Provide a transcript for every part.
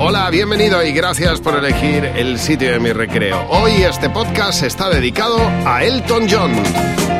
Hola, bienvenido y gracias por elegir el sitio de mi recreo. Hoy este podcast está dedicado a Elton John.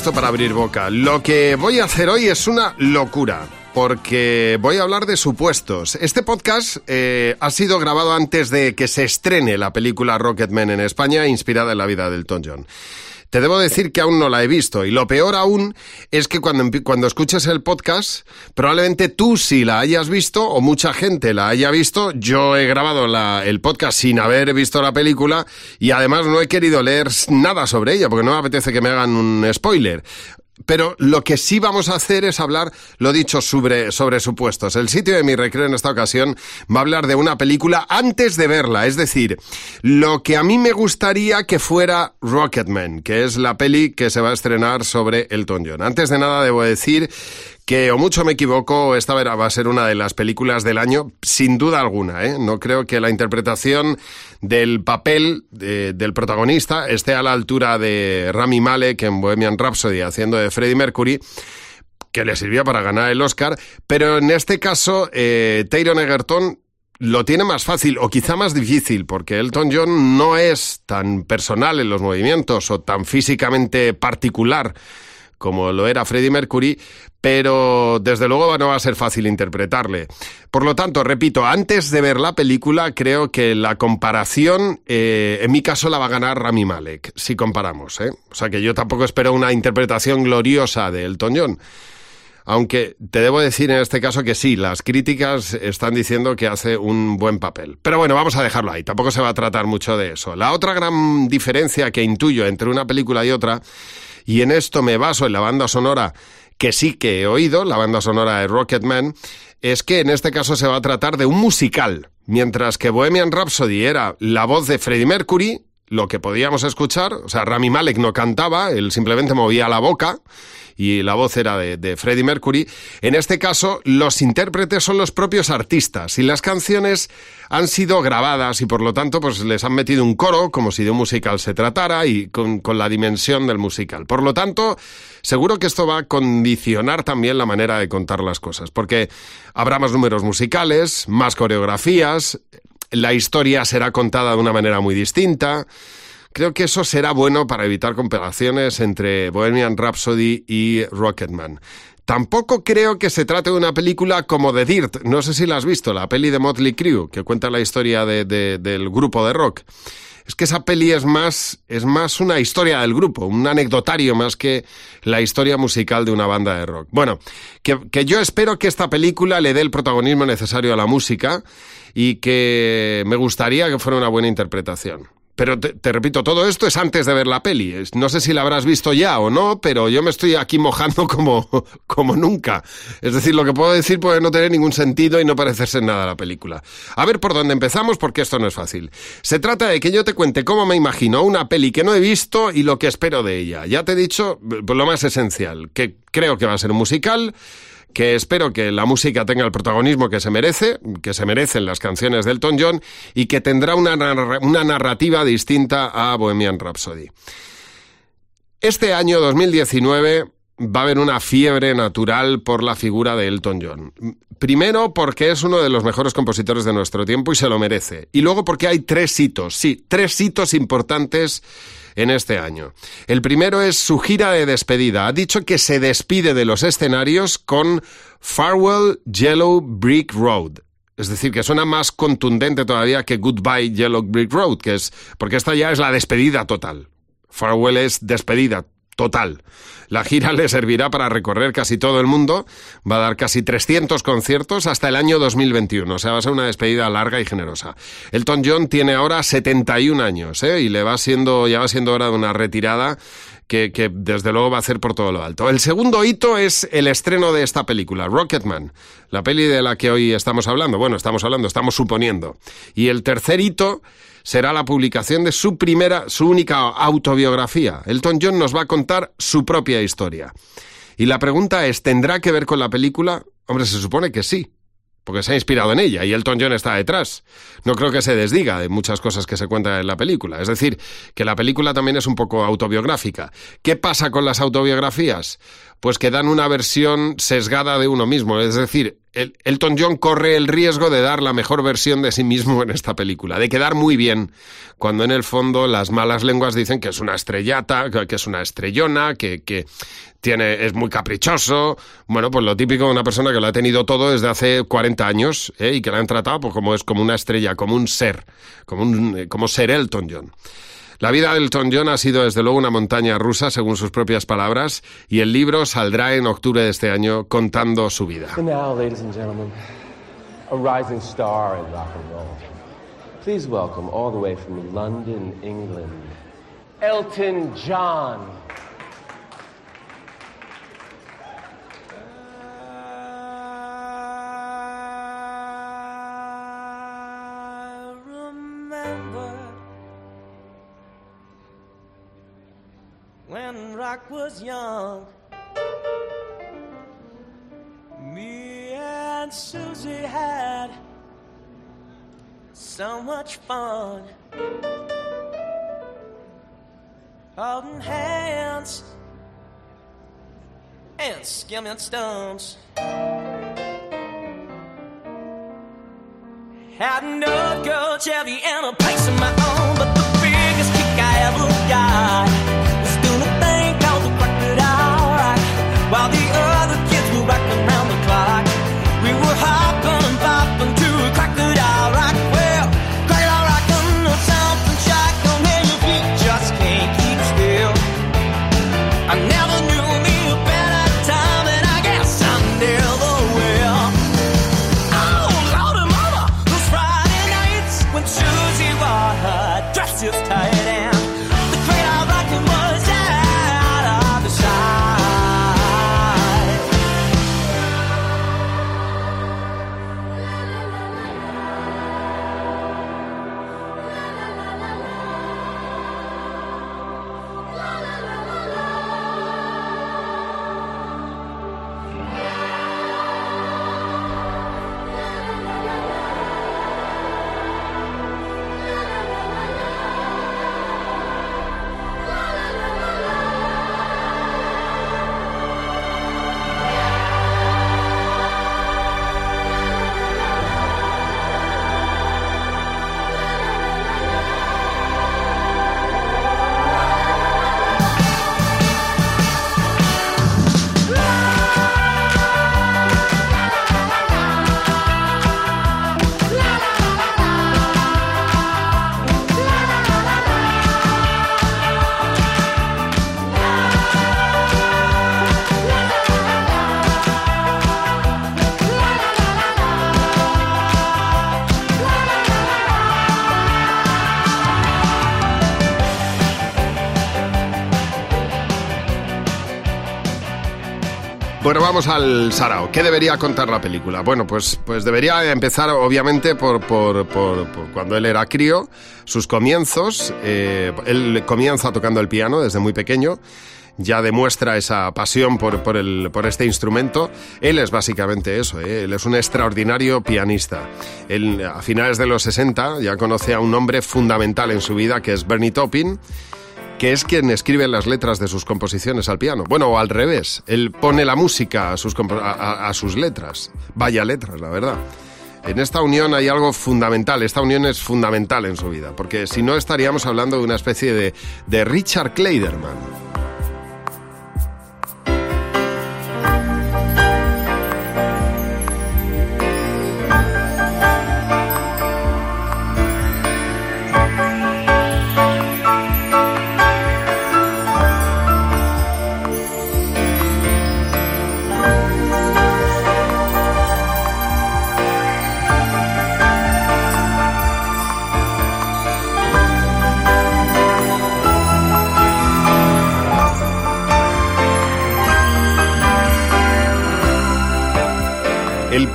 Esto para abrir boca. Lo que voy a hacer hoy es una locura porque voy a hablar de supuestos. Este podcast eh, ha sido grabado antes de que se estrene la película Rocketman en España, inspirada en la vida del Elton John. Te debo decir que aún no la he visto y lo peor aún es que cuando, cuando escuches el podcast, probablemente tú sí la hayas visto o mucha gente la haya visto. Yo he grabado el podcast sin haber visto la película y además no he querido leer nada sobre ella porque no me apetece que me hagan un spoiler. Pero lo que sí vamos a hacer es hablar, lo dicho, sobre, sobre supuestos. El sitio de mi recreo en esta ocasión va a hablar de una película antes de verla, es decir, lo que a mí me gustaría que fuera Rocketman, que es la peli que se va a estrenar sobre Elton John. Antes de nada debo decir que o mucho me equivoco, esta va a ser una de las películas del año, sin duda alguna. ¿eh? No creo que la interpretación del papel del protagonista esté a la altura de Rami Malek en Bohemian Rhapsody haciendo de Freddie Mercury que le sirvió para ganar el Oscar, pero en este caso eh, Taron Egerton lo tiene más fácil o quizá más difícil, porque Elton John no es tan personal en los movimientos o tan físicamente particular como lo era Freddie Mercury, pero desde luego no va a ser fácil interpretarle. Por lo tanto, repito, antes de ver la película, creo que la comparación, eh, en mi caso, la va a ganar Rami Malek, si comparamos. ¿eh? O sea que yo tampoco espero una interpretación gloriosa de Elton John. Aunque te debo decir en este caso que sí, las críticas están diciendo que hace un buen papel. Pero bueno, vamos a dejarlo ahí, tampoco se va a tratar mucho de eso. La otra gran diferencia que intuyo entre una película y otra y en esto me baso en la banda sonora que sí que he oído, la banda sonora de Rocketman, es que en este caso se va a tratar de un musical, mientras que Bohemian Rhapsody era la voz de Freddie Mercury, lo que podíamos escuchar, o sea, Rami Malek no cantaba, él simplemente movía la boca, y la voz era de, Freddie Mercury. En este caso, los intérpretes son los propios artistas y las canciones han sido grabadas y por lo tanto pues les han metido un coro como si de un musical se tratara y con, con la dimensión del musical. Por lo tanto, seguro que esto va a condicionar también la manera de contar las cosas, porque habrá más números musicales, más coreografías, la historia será contada de una manera muy distinta. Creo que eso será bueno para evitar comparaciones entre Bohemian Rhapsody y Rocketman. Tampoco creo que se trate de una película como The Dirt. No sé si la has visto, la peli de Motley Crue, que cuenta la historia del grupo de rock. Es que esa peli es más, es más una historia del grupo, un anecdotario más que la historia musical de una banda de rock. Bueno, que, que yo espero que esta película le dé el protagonismo necesario a la música y que me gustaría que fuera una buena interpretación. Pero te, repito, todo esto es antes de ver la peli. No sé si la habrás visto ya o no, pero yo me estoy aquí mojando como, como nunca. Es decir, lo que puedo decir puede no tener ningún sentido y no parecerse en nada a la película. A ver por dónde empezamos, porque esto no es fácil. Se trata de que yo te cuente cómo me imagino una peli que no he visto y lo que espero de ella. Ya te he dicho lo más esencial, que creo que va a ser un musical que espero que la música tenga el protagonismo que se merece, que se merecen las canciones de Elton John y que tendrá una, una narrativa distinta a Bohemian Rhapsody. Este año 2019 va a haber una fiebre natural por la figura de Elton John. Primero porque es uno de los mejores compositores de nuestro tiempo y se lo merece. Y luego porque hay tres hitos, sí, tres hitos importantes en este año. El primero es su gira de despedida. Ha dicho que se despide de los escenarios con Farewell Yellow Brick Road. Es decir, que suena más contundente todavía que Goodbye Yellow Brick Road, que es porque esta ya es la despedida total. Farewell es despedida total. La gira le servirá para recorrer casi todo el mundo, va a dar casi 300 conciertos hasta el año 2021, o sea, va a ser una despedida larga y generosa. Elton John tiene ahora 71 años, ¿eh? y le va siendo, ya va siendo hora de una retirada que, desde luego va a hacer por todo lo alto. El segundo hito es el estreno de esta película, Rocketman, la peli de la que hoy estamos hablando. Bueno, estamos hablando, estamos suponiendo. Y el tercer hito será la publicación de su primera, su única autobiografía. Elton John nos va a contar su propia historia. Y la pregunta es, ¿tendrá que ver con la película? Hombre, se supone que sí porque se ha inspirado en ella y Elton John está detrás. No creo que se desdiga de muchas cosas que se cuentan en la película. Es decir, que la película también es un poco autobiográfica. ¿Qué pasa con las autobiografías? Pues que dan una versión sesgada de uno mismo. Es decir, Elton John corre el riesgo de dar la mejor versión de sí mismo en esta película, de quedar muy bien, cuando en el fondo las malas lenguas dicen que es una estrellata, que es una estrellona, que, que tiene, es muy caprichoso. Bueno, pues lo típico de una persona que lo ha tenido todo desde hace 40 años ¿eh? y que la han tratado pues, como es como una estrella, como un ser, como, un, eh, como ser Elton John. La vida de Elton John ha sido desde luego una montaña rusa, según sus propias palabras, y el libro saldrá en octubre de este año contando su vida. Elton John. When rock was young. Me and Susie had so much fun. Holding hands and skimming stones. Had no girl Chevy and a place of my own, but the biggest kick I ever got Bueno, vamos al Sarao. ¿Qué debería contar la película? Bueno, pues, pues debería empezar obviamente por, por, por- cuando él era crío, sus comienzos. eh, él comienza tocando el piano desde muy pequeño. Ya demuestra esa pasión por, por, el, por este instrumento. Él es básicamente eso, ¿eh? él es un extraordinario pianista. A finales de los 60 ya conoce a un hombre fundamental en su vida que es Bernie Taupin que es quien escribe las letras de sus composiciones al piano. Bueno, o al revés, él pone la música a sus, a, sus letras. Vaya letras, la verdad. En esta unión hay algo fundamental, esta unión es fundamental en su vida, porque si no estaríamos hablando de una especie de, de Richard Kleiderman.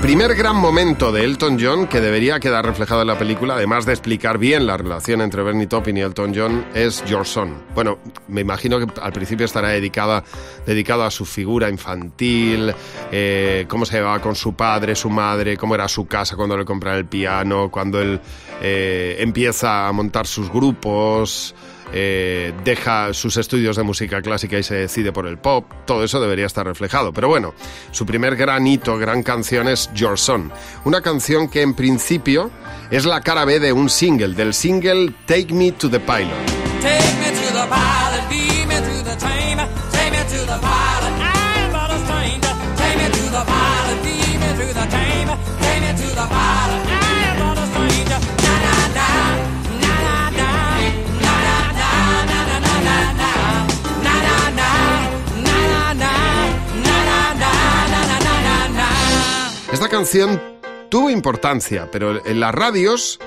Primer gran momento de Elton John, que debería quedar reflejado en la película, además de explicar bien la relación entre Bernie Taupin y Elton John, es Your Son. Bueno, me imagino que al principio estará dedicada, dedicado a su figura infantil, eh, cómo se llevaba con su padre, su madre, cómo era su casa cuando le compraba el piano, cuando él eh, empieza a montar sus grupos, eh, deja sus estudios de música clásica y se decide por el pop, todo eso debería estar reflejado. Pero bueno, su primer gran hito, gran canción es Your Son, una canción que en principio es la cara B de un single, del single Take Me to the Pilot. Na. Esta canción tuvo importancia, pero en las radios,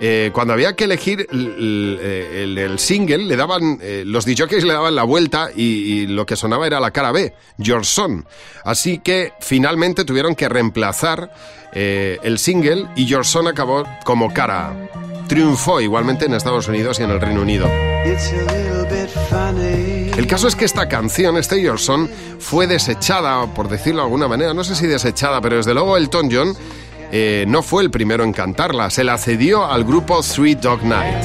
eh, cuando había que elegir el, el- single, le daban, eh, los DJs le daban la vuelta y, lo que sonaba era la cara B, Your Son. Así que finalmente tuvieron que reemplazar eh, el single y Your Son acabó como cara. Triunfó igualmente en Estados Unidos y en el Reino Unido. El caso es que esta canción, este Your fue desechada, por decirlo de alguna manera, no sé si desechada, pero desde luego Elton John eh, no fue el primero en cantarla, se la cedió al grupo Three Dog Night.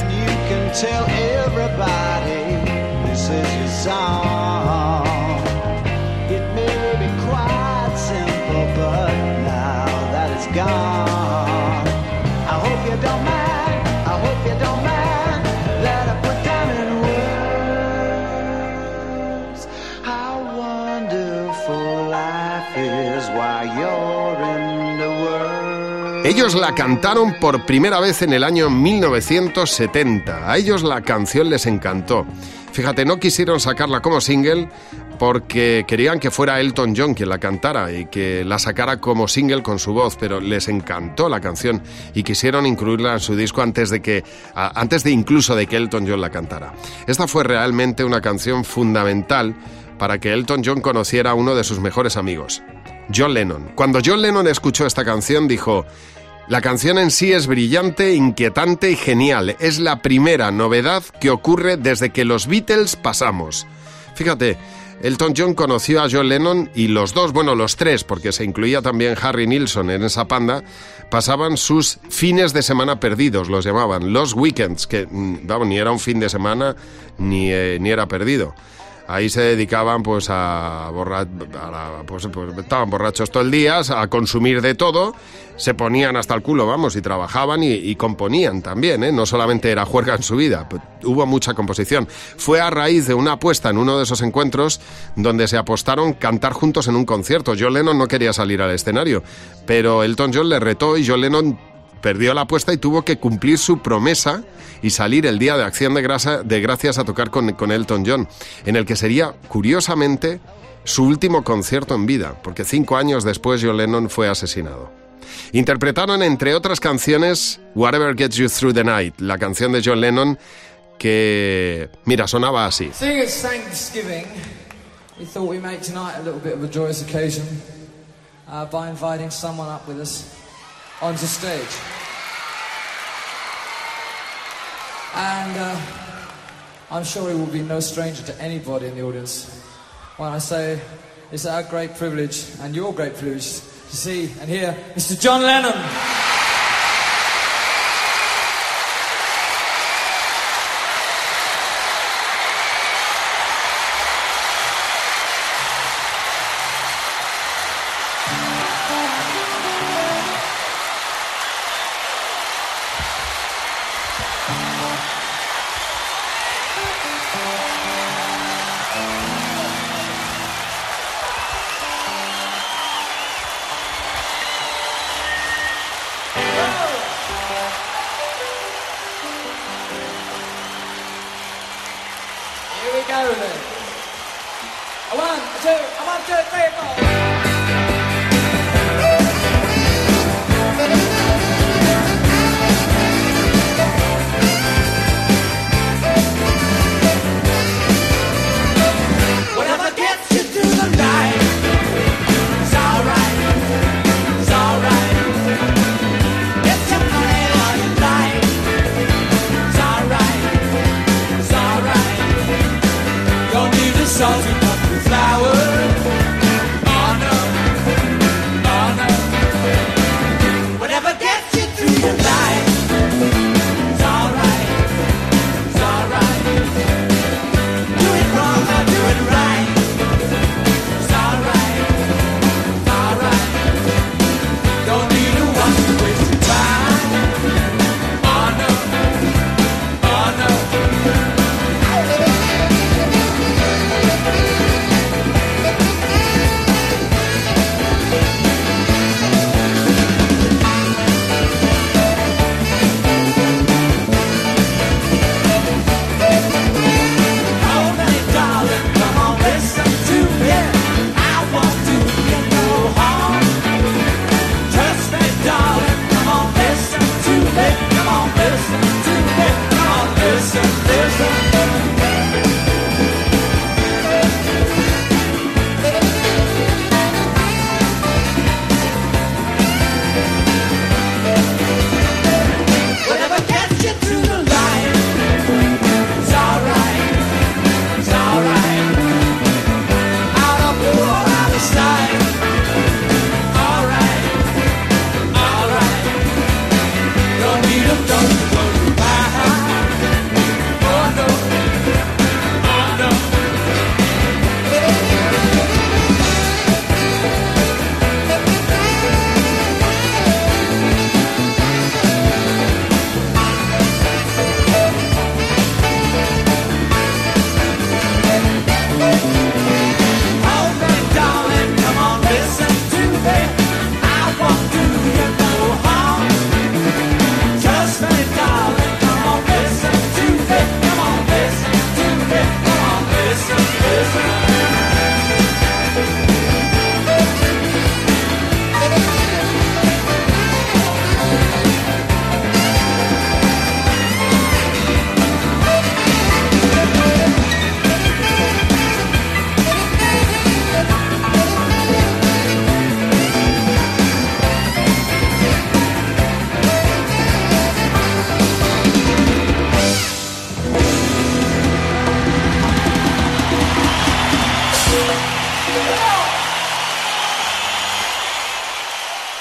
Ellos la cantaron por primera vez en el año 1970. A ellos la canción les encantó. Fíjate, no quisieron sacarla como single porque querían que fuera Elton John quien la cantara y que la sacara como single con su voz, pero les encantó la canción y quisieron incluirla en su disco antes de que antes de incluso de que Elton John la cantara. Esta fue realmente una canción fundamental para que Elton John conociera a uno de sus mejores amigos, John Lennon. Cuando John Lennon escuchó esta canción dijo, la canción en sí es brillante, inquietante y genial. Es la primera novedad que ocurre desde que los Beatles pasamos. Fíjate, Elton John conoció a John Lennon y los dos, bueno, los tres, porque se incluía también Harry Nilsson en esa panda, pasaban sus fines de semana perdidos, los llamaban, los weekends, que mm, ni era un fin de semana ni, eh, ni era perdido. Ahí se dedicaban pues a, borra- pues, pues, estaban borrachos todo el día, a consumir de todo, se ponían hasta el culo, vamos, y trabajaban y, y componían también, ¿eh? no solamente era juerga en su vida, hubo mucha composición. Fue a raíz de una apuesta en uno de esos encuentros donde se apostaron cantar juntos en un concierto. John Lennon no quería salir al escenario, pero Elton John le retó y John Lennon perdió la apuesta y tuvo que cumplir su promesa y salir el día de acción de, grasa- de gracias a tocar con, Elton John, en el que sería, curiosamente, su último concierto en vida, porque cinco años después John Lennon fue asesinado. Interpretaron, entre otras canciones, Whatever Gets You Through the Night, la canción de John Lennon que, mira, sonaba así. By inviting someone up with us onto stage. And uh, I'm sure he will be no stranger to anybody in the audience when I say it's our great privilege and your great privilege to see and hear Mr. John Lennon.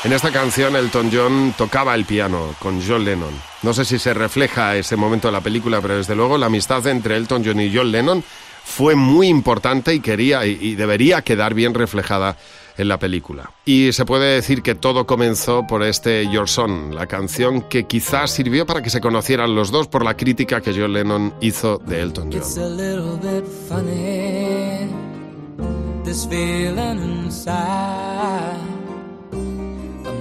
En esta canción Elton John tocaba el piano con John Lennon. No sé si se refleja ese momento en la película, pero desde luego la amistad entre Elton John y John Lennon fue muy importante y quería y, debería quedar bien reflejada en la película. Y se puede decir que todo comenzó por este Your Son, la canción que quizás sirvió para que se conocieran los dos por la crítica que John Lennon hizo de Elton John.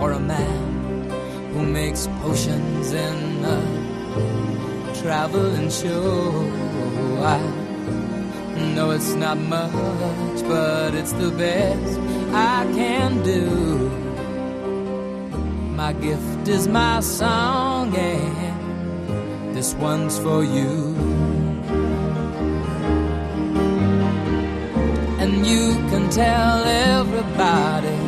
or a man who makes potions in a traveling show. I know it's not much, but it's the best I can do. My gift is my song, and this one's for you. and you can tell everybody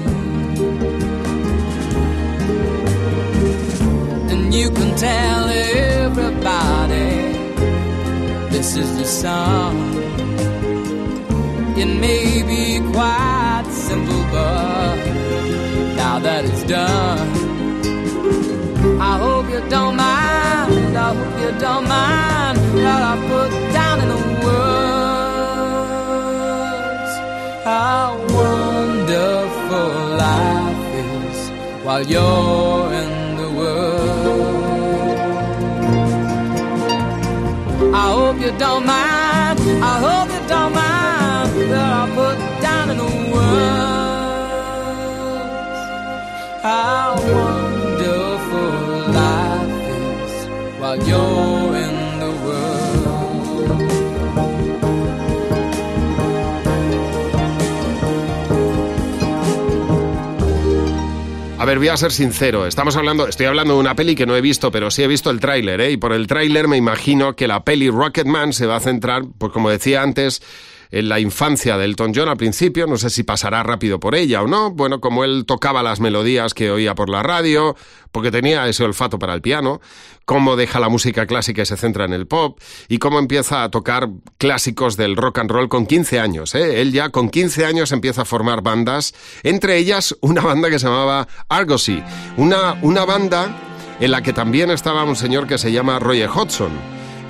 You can tell everybody this is the song. It may be quite simple, but now that it's done, I hope you don't mind. I hope you don't mind that I put down in the words how wonderful life is while you're you don't mind. I hope you don't mind that I put down in the words how wonderful life is while you're ver, voy a ser sincero. Estamos hablando, estoy hablando de una peli que no he visto, pero sí he visto el tráiler, ¿eh? Y por el tráiler me imagino que la peli Rocketman se va a centrar, pues como decía antes, en la infancia de Elton John al principio. No sé si pasará rápido por ella o no. Bueno, como él tocaba las melodías que oía por la radio, porque tenía ese olfato para el piano, cómo deja la música clásica y se centra en el pop, y cómo empieza a tocar clásicos del rock and roll con 15 años. ¿eh? Él ya con 15 años empieza a formar bandas, entre ellas una banda que se llamaba Argosy, una, una banda en la que también estaba un señor que se llama Roger Hodgson.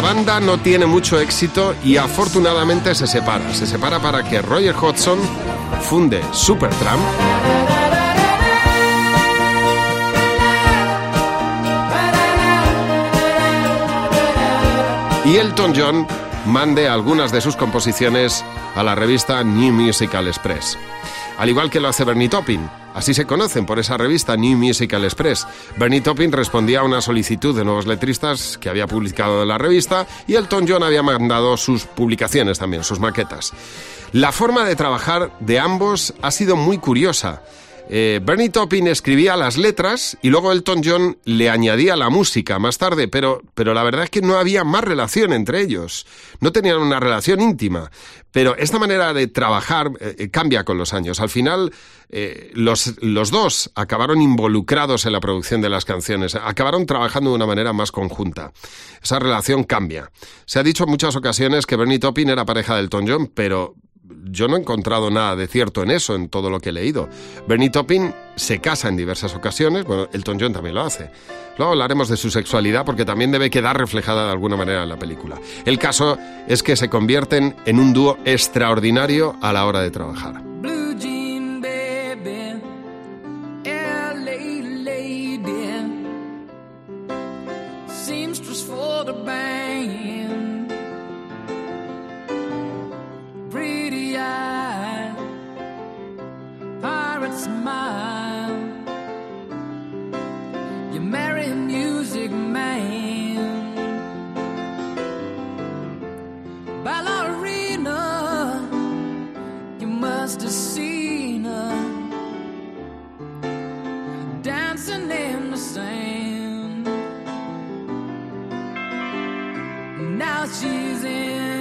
banda no tiene mucho éxito y afortunadamente se separa. Se separa para que Roger Hodgson funde Supertramp y Elton John mande algunas de sus composiciones a la revista New Musical Express. Al igual que lo hace Bernie Taupin, así se conocen por esa revista New Musical Express. Bernie Taupin respondía a una solicitud de nuevos letristas que había publicado la revista y Elton John había mandado sus publicaciones también, sus maquetas. La forma de trabajar de ambos ha sido muy curiosa. Eh, Bernie Taupin escribía las letras y luego Elton John le añadía la música más tarde, pero, pero la verdad es que no había más relación entre ellos. No tenían una relación íntima. Pero esta manera de trabajar eh, cambia con los años. Al final, eh, los, los dos acabaron involucrados en la producción de las canciones, acabaron trabajando de una manera más conjunta. Esa relación cambia. Se ha dicho en muchas ocasiones que Bernie Taupin era pareja de Elton John, pero yo no he encontrado nada de cierto en eso, en todo lo que he leído. Bernie Taupin se casa en diversas ocasiones, bueno, Elton John también lo hace. Luego hablaremos de su sexualidad porque también debe quedar reflejada de alguna manera en la película. El caso es que se convierten en un dúo extraordinario a la hora de trabajar. Pirate smile. You marry a music man, ballerina. You must have seen her dancing in the sand. Now she's in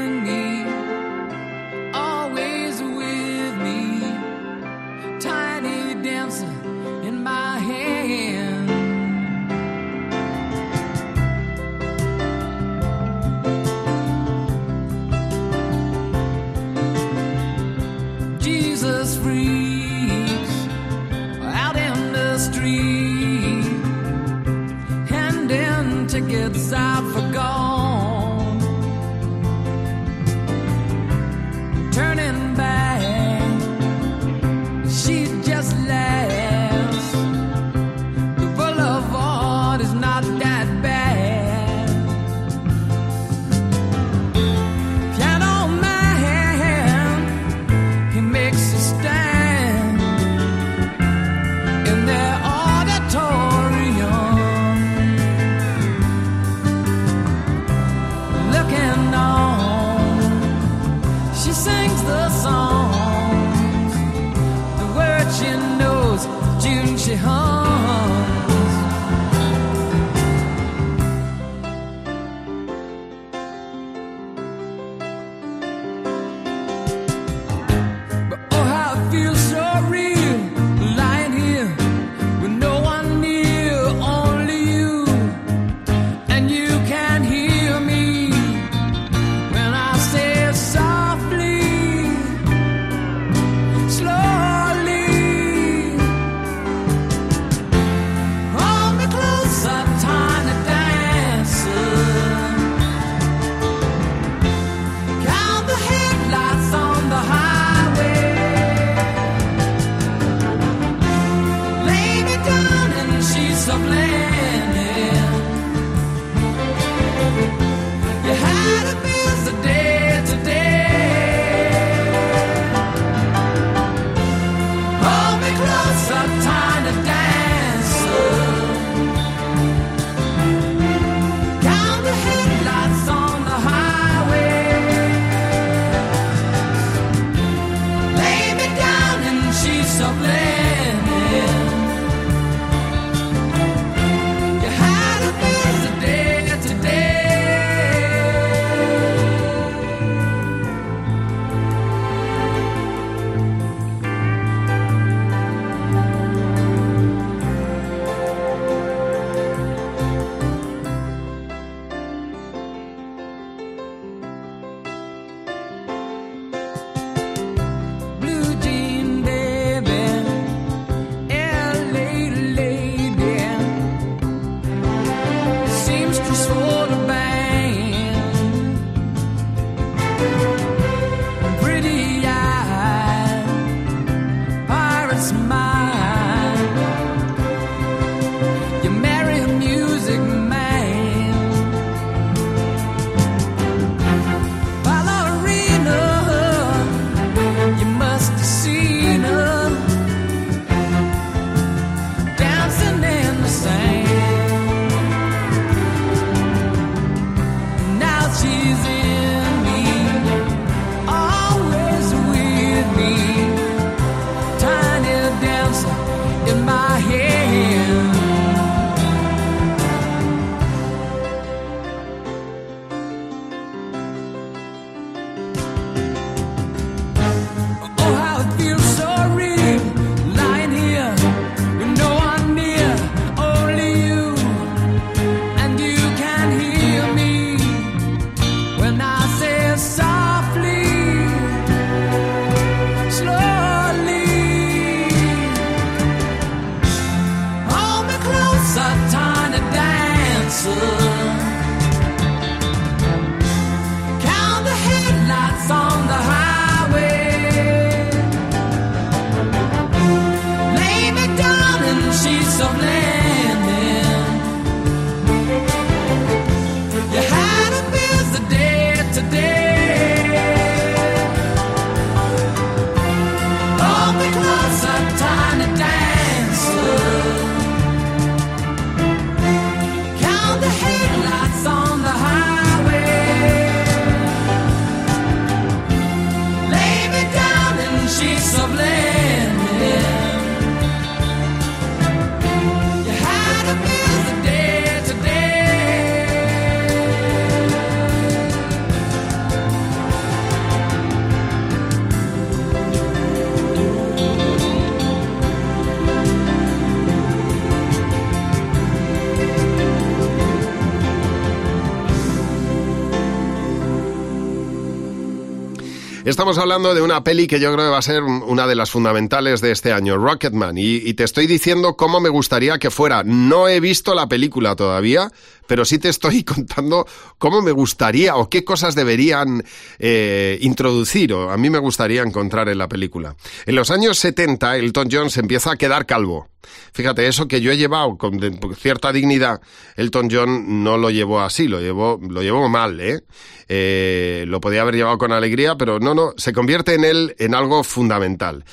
Estamos hablando de una peli que yo creo que va a ser un- una de las fundamentales de este año, Rocketman, y, y te estoy diciendo cómo me gustaría que fuera. No he visto la película todavía, pero sí te estoy contando cómo me gustaría o qué cosas deberían eh, introducir o a mí me gustaría encontrar en la película. En los años 70, Elton John se empieza a quedar calvo. Fíjate, eso que yo he llevado con cierta dignidad, Elton John no lo llevó así, lo llevó, lo llevó mal, ¿eh? Eh, Lo podía haber llevado con alegría, pero no, no, se convierte en él en algo fundamental.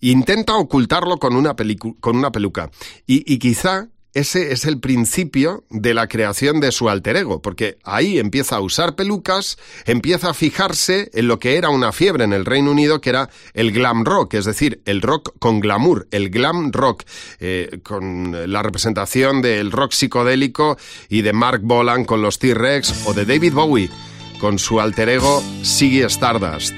Intenta ocultarlo con una, pelicu- con una peluca. Y, y quizá ese es el principio de la creación de su alter ego, porque ahí empieza a usar pelucas, empieza a fijarse en lo que era una fiebre en el Reino Unido, que era el glam rock, es decir, el rock con glamour, el glam rock, eh, con la representación del rock psicodélico y de Mark Bolan con los T-Rex o de David Bowie con su alter ego Ziggy Stardust.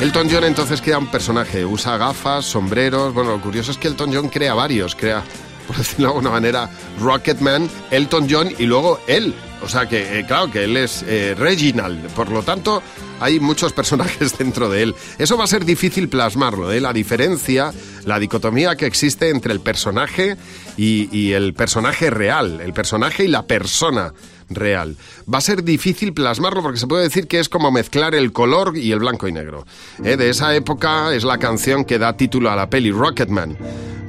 Elton John entonces crea un personaje, usa gafas, sombreros. Bueno, lo curioso es que Elton John crea varios, crea, por decirlo de alguna manera, Rocketman, Elton John y luego él. O sea que, eh, claro, que él es eh, Reginald. Por lo tanto, hay muchos personajes dentro de él. Eso va a ser difícil plasmarlo, ¿eh? La diferencia, la dicotomía que existe entre el personaje y, y el personaje real, el personaje y la persona real. Va a ser difícil plasmarlo porque se puede decir que es como mezclar el color y el blanco y negro. ¿eh? De esa época es la canción que da título a la peli Rocketman.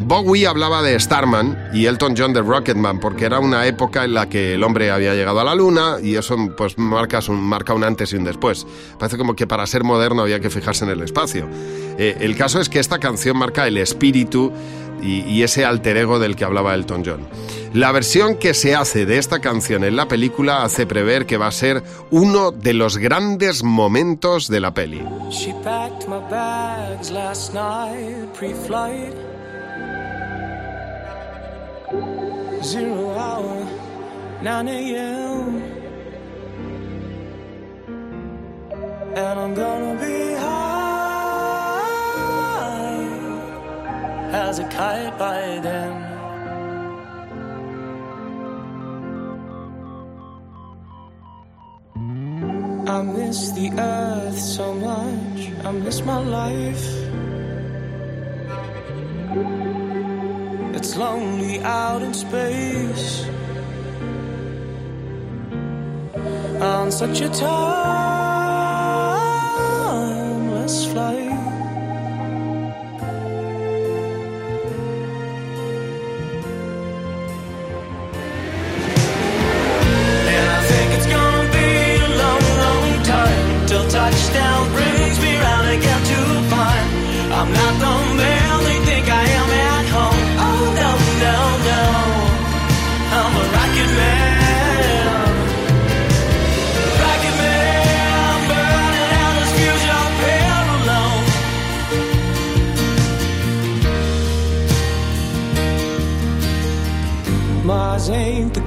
Bowie hablaba de Starman y Elton John de Rocketman porque era una época en la que el hombre había llegado a la luna y eso pues marca un, marca un antes y un después. Parece como que para ser moderno había que fijarse en el espacio. Eh, el caso es que esta canción marca el espíritu y, ese alter ego del que hablaba Elton John. La versión que se hace de esta canción en la película hace prever que va a ser uno de los grandes momentos de la peli. Last night, pre-flight. Zero hour, 9 a.m. And I'm gonna be high as a kite by then. I miss the earth so much. I miss my life. It's lonely out in space. On such a timeless flight.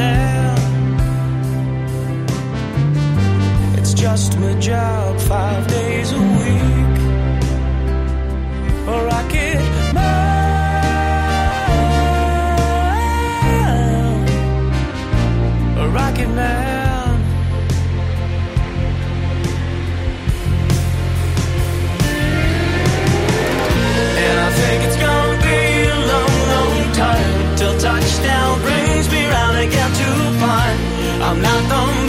stare. It's just my job five days a week. Or I could mine. Or I could. I'm not the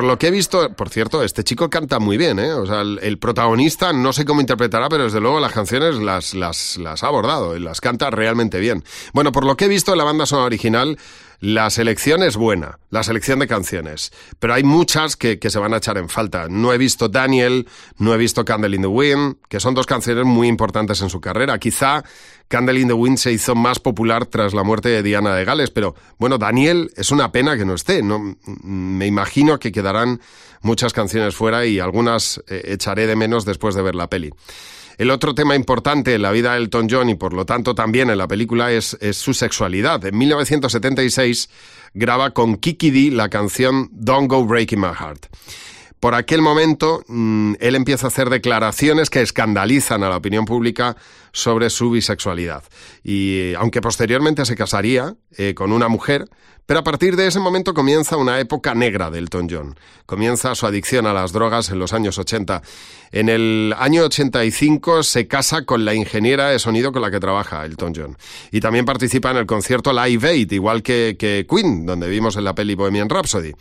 Por lo que he visto, por cierto, este chico canta muy bien, ¿eh? O sea, el, protagonista no sé cómo interpretará, pero desde luego las canciones las, ha abordado y las canta realmente bien. Bueno, por lo que he visto la banda sonora original, la selección es buena, la selección de canciones, pero hay muchas que, que, se van a echar en falta. No he visto Daniel, no he visto Candle in the Wind, que son dos canciones muy importantes en su carrera. Quizá Candle in the Wind se hizo más popular tras la muerte de Diana de Gales, pero bueno, Daniel es una pena que no esté. No, me imagino que quedarán muchas canciones fuera y algunas eh, echaré de menos después de ver la peli. El otro tema importante en la vida de Elton John y por lo tanto también en la película es, es, su sexualidad. En 1976 graba con Kiki D la canción Don't Go Breaking My Heart. Por aquel momento, mmm, él empieza a hacer declaraciones que escandalizan a la opinión pública sobre su bisexualidad. Y aunque posteriormente se casaría eh, con una mujer, pero a partir de ese momento comienza una época negra de Elton John. Comienza su adicción a las drogas en los años 80. En el año 85 se casa con la ingeniera de sonido con la que trabaja Elton John. Y también participa en el concierto Live Aid, igual que, que Queen, donde vimos en la peli Bohemian Rhapsody.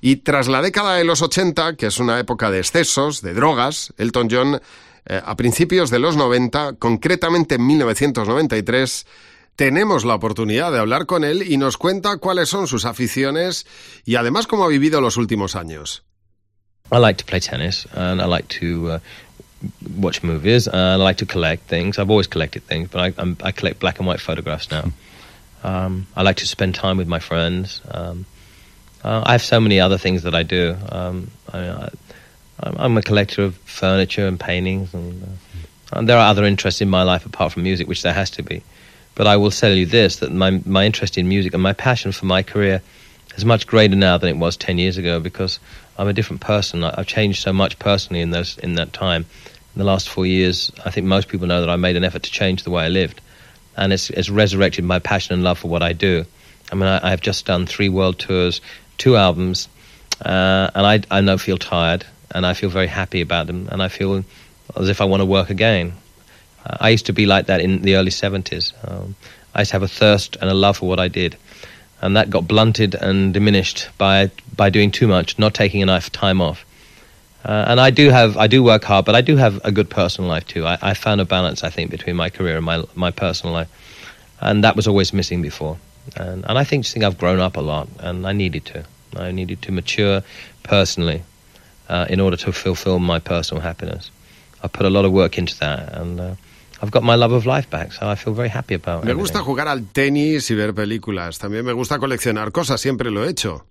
Y tras la década de los 80, que es una época de excesos, de drogas, Elton John eh, a principios de los 90, concretamente en 1993, tenemos la oportunidad de hablar con él y nos cuenta cuáles son sus aficiones y además cómo ha vivido los últimos años. I like to play tennis and I like to uh, watch movies and I like to collect things. I've always collected things, but I, I'm, I collect black and white photographs now. Um, I like to spend time with my friends. Um, uh, I have so many other things that I do. Um, I, I'm a collector of furniture and paintings, and, uh, and there are other interests in my life apart from music, which there has to be. But I will tell you this: that my my interest in music and my passion for my career is much greater now than it was ten years ago because I'm a different person. I, I've changed so much personally in those in that time. In the last four years, I think most people know that I made an effort to change the way I lived, and it's it's resurrected my passion and love for what I do. I mean, I, I've just done three world tours, two albums, uh, and I I don't feel tired, and I feel very happy about them, and I feel as if I want to work again. Uh, I used to be like that in the early 70s. Um, I used to have a thirst and a love for what I did. And that got blunted and diminished by, by doing too much, not taking enough time off. Uh, and I do have, I do work hard, but I do have a good personal life too. I, I found a balance, I think, between my career and my, my personal life. And that was always missing before. And, and I think, just think I've grown up a lot, and I needed to. I needed to mature personally uh, in order to fulfill my personal happiness. I put a lot of work into that, and uh, I've got my love of life back, so I feel very happy about Me everything. gusta jugar al tenis y ver películas. También me gusta coleccionar cosas, siempre lo he hecho.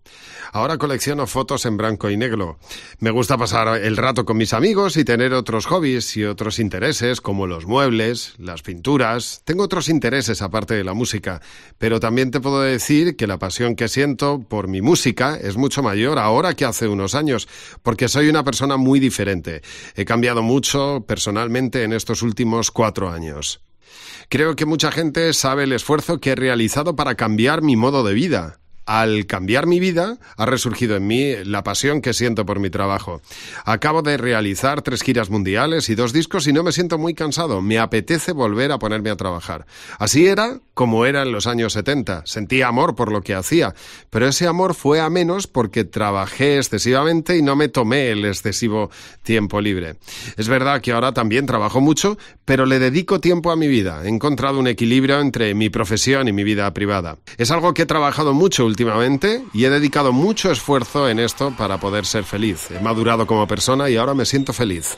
Ahora colecciono fotos en blanco y negro. Me gusta pasar el rato con mis amigos y tener otros hobbies y otros intereses como los muebles, las pinturas. Tengo otros intereses aparte de la música, pero también te puedo decir que la pasión que siento por mi música es mucho mayor ahora que hace unos años, porque soy una persona muy diferente. He cambiado mucho personalmente en estos últimos cuatro años. Creo que mucha gente sabe el esfuerzo que he realizado para cambiar mi modo de vida. Al cambiar mi vida, ha resurgido en mí la pasión que siento por mi trabajo. Acabo de realizar tres giras mundiales y dos discos y no me siento muy cansado. Me apetece volver a ponerme a trabajar. Así era como era en los años 70. Sentía amor por lo que hacía, pero ese amor fue a menos porque trabajé excesivamente y no me tomé el excesivo tiempo libre. Es verdad que ahora también trabajo mucho, pero le dedico tiempo a mi vida. He encontrado un equilibrio entre mi profesión y mi vida privada. Es algo que he trabajado mucho últimamente y he dedicado mucho esfuerzo en esto para poder ser feliz. He madurado como persona y ahora me siento feliz.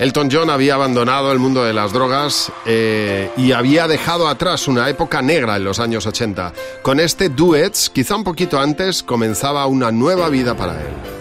Elton John había abandonado el mundo de las drogas eh, y había dejado atrás una época negra en los años 80. Con este Duets, quizá un poquito antes, comenzaba una nueva vida para él.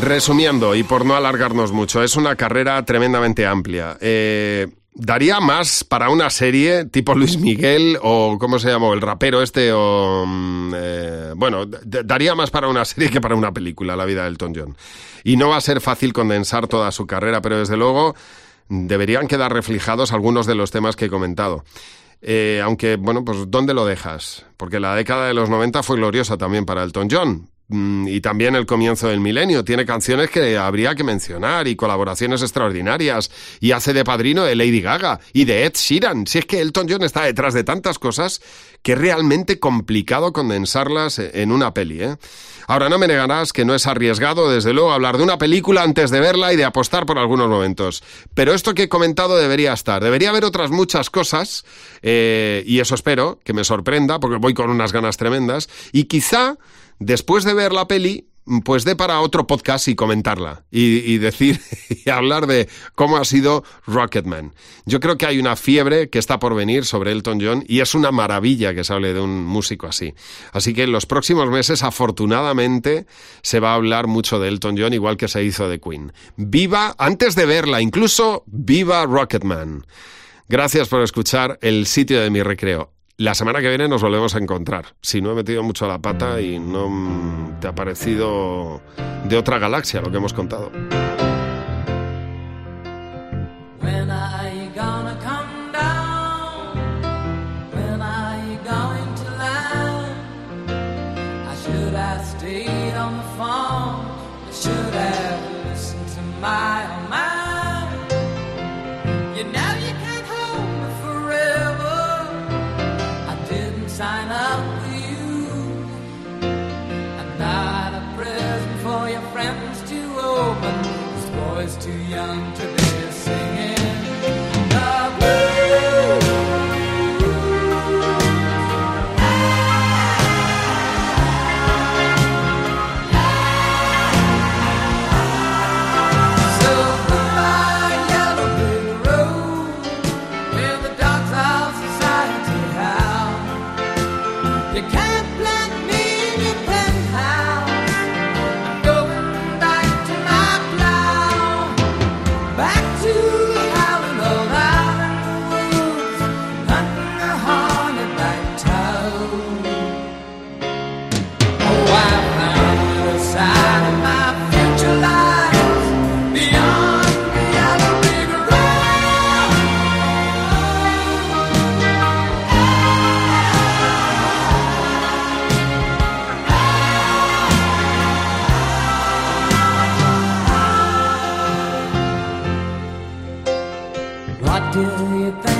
Resumiendo, y por no alargarnos mucho, es una carrera tremendamente amplia. Eh, ¿Daría más para una serie tipo Luis Miguel o cómo se llamó, el rapero este o... mm, eh, bueno, daría más para una serie que para una película, la vida de Elton John. Y no va a ser fácil condensar toda su carrera, pero desde luego deberían quedar reflejados algunos de los temas que he comentado. Eh, aunque, bueno, pues ¿dónde lo dejas? Porque la década de los 90 fue gloriosa también para Elton John. Mm, Y también el comienzo del milenio. Tiene canciones que habría que mencionar y colaboraciones extraordinarias. Y hace de padrino de Lady Gaga y de Ed Sheeran. Si es que Elton John está detrás de tantas cosas que es realmente complicado condensarlas en una peli. ¿eh? Ahora no me negarás que no es arriesgado, desde luego, hablar de una película antes de verla y de apostar por algunos momentos. Pero esto que he comentado debería estar. Debería haber otras muchas cosas, eh, y eso espero, que me sorprenda, porque voy con unas ganas tremendas. Y quizá, después de ver la peli, pues dé para otro podcast y comentarla. Y, y decir, y hablar de cómo ha sido Rocketman. Yo creo que hay una fiebre que está por venir sobre Elton John y es una maravilla que se hable de un músico así. Así que en los próximos meses, afortunadamente, se va a hablar mucho de Elton John, igual que se hizo de Queen. Viva, antes de verla, incluso viva Rocketman. Gracias por escuchar el sitio de mi recreo. La semana que viene nos volvemos a encontrar. Si no he metido mucho la pata y no te ha parecido de otra galaxia lo que hemos contado. Boy's too young to be do you think?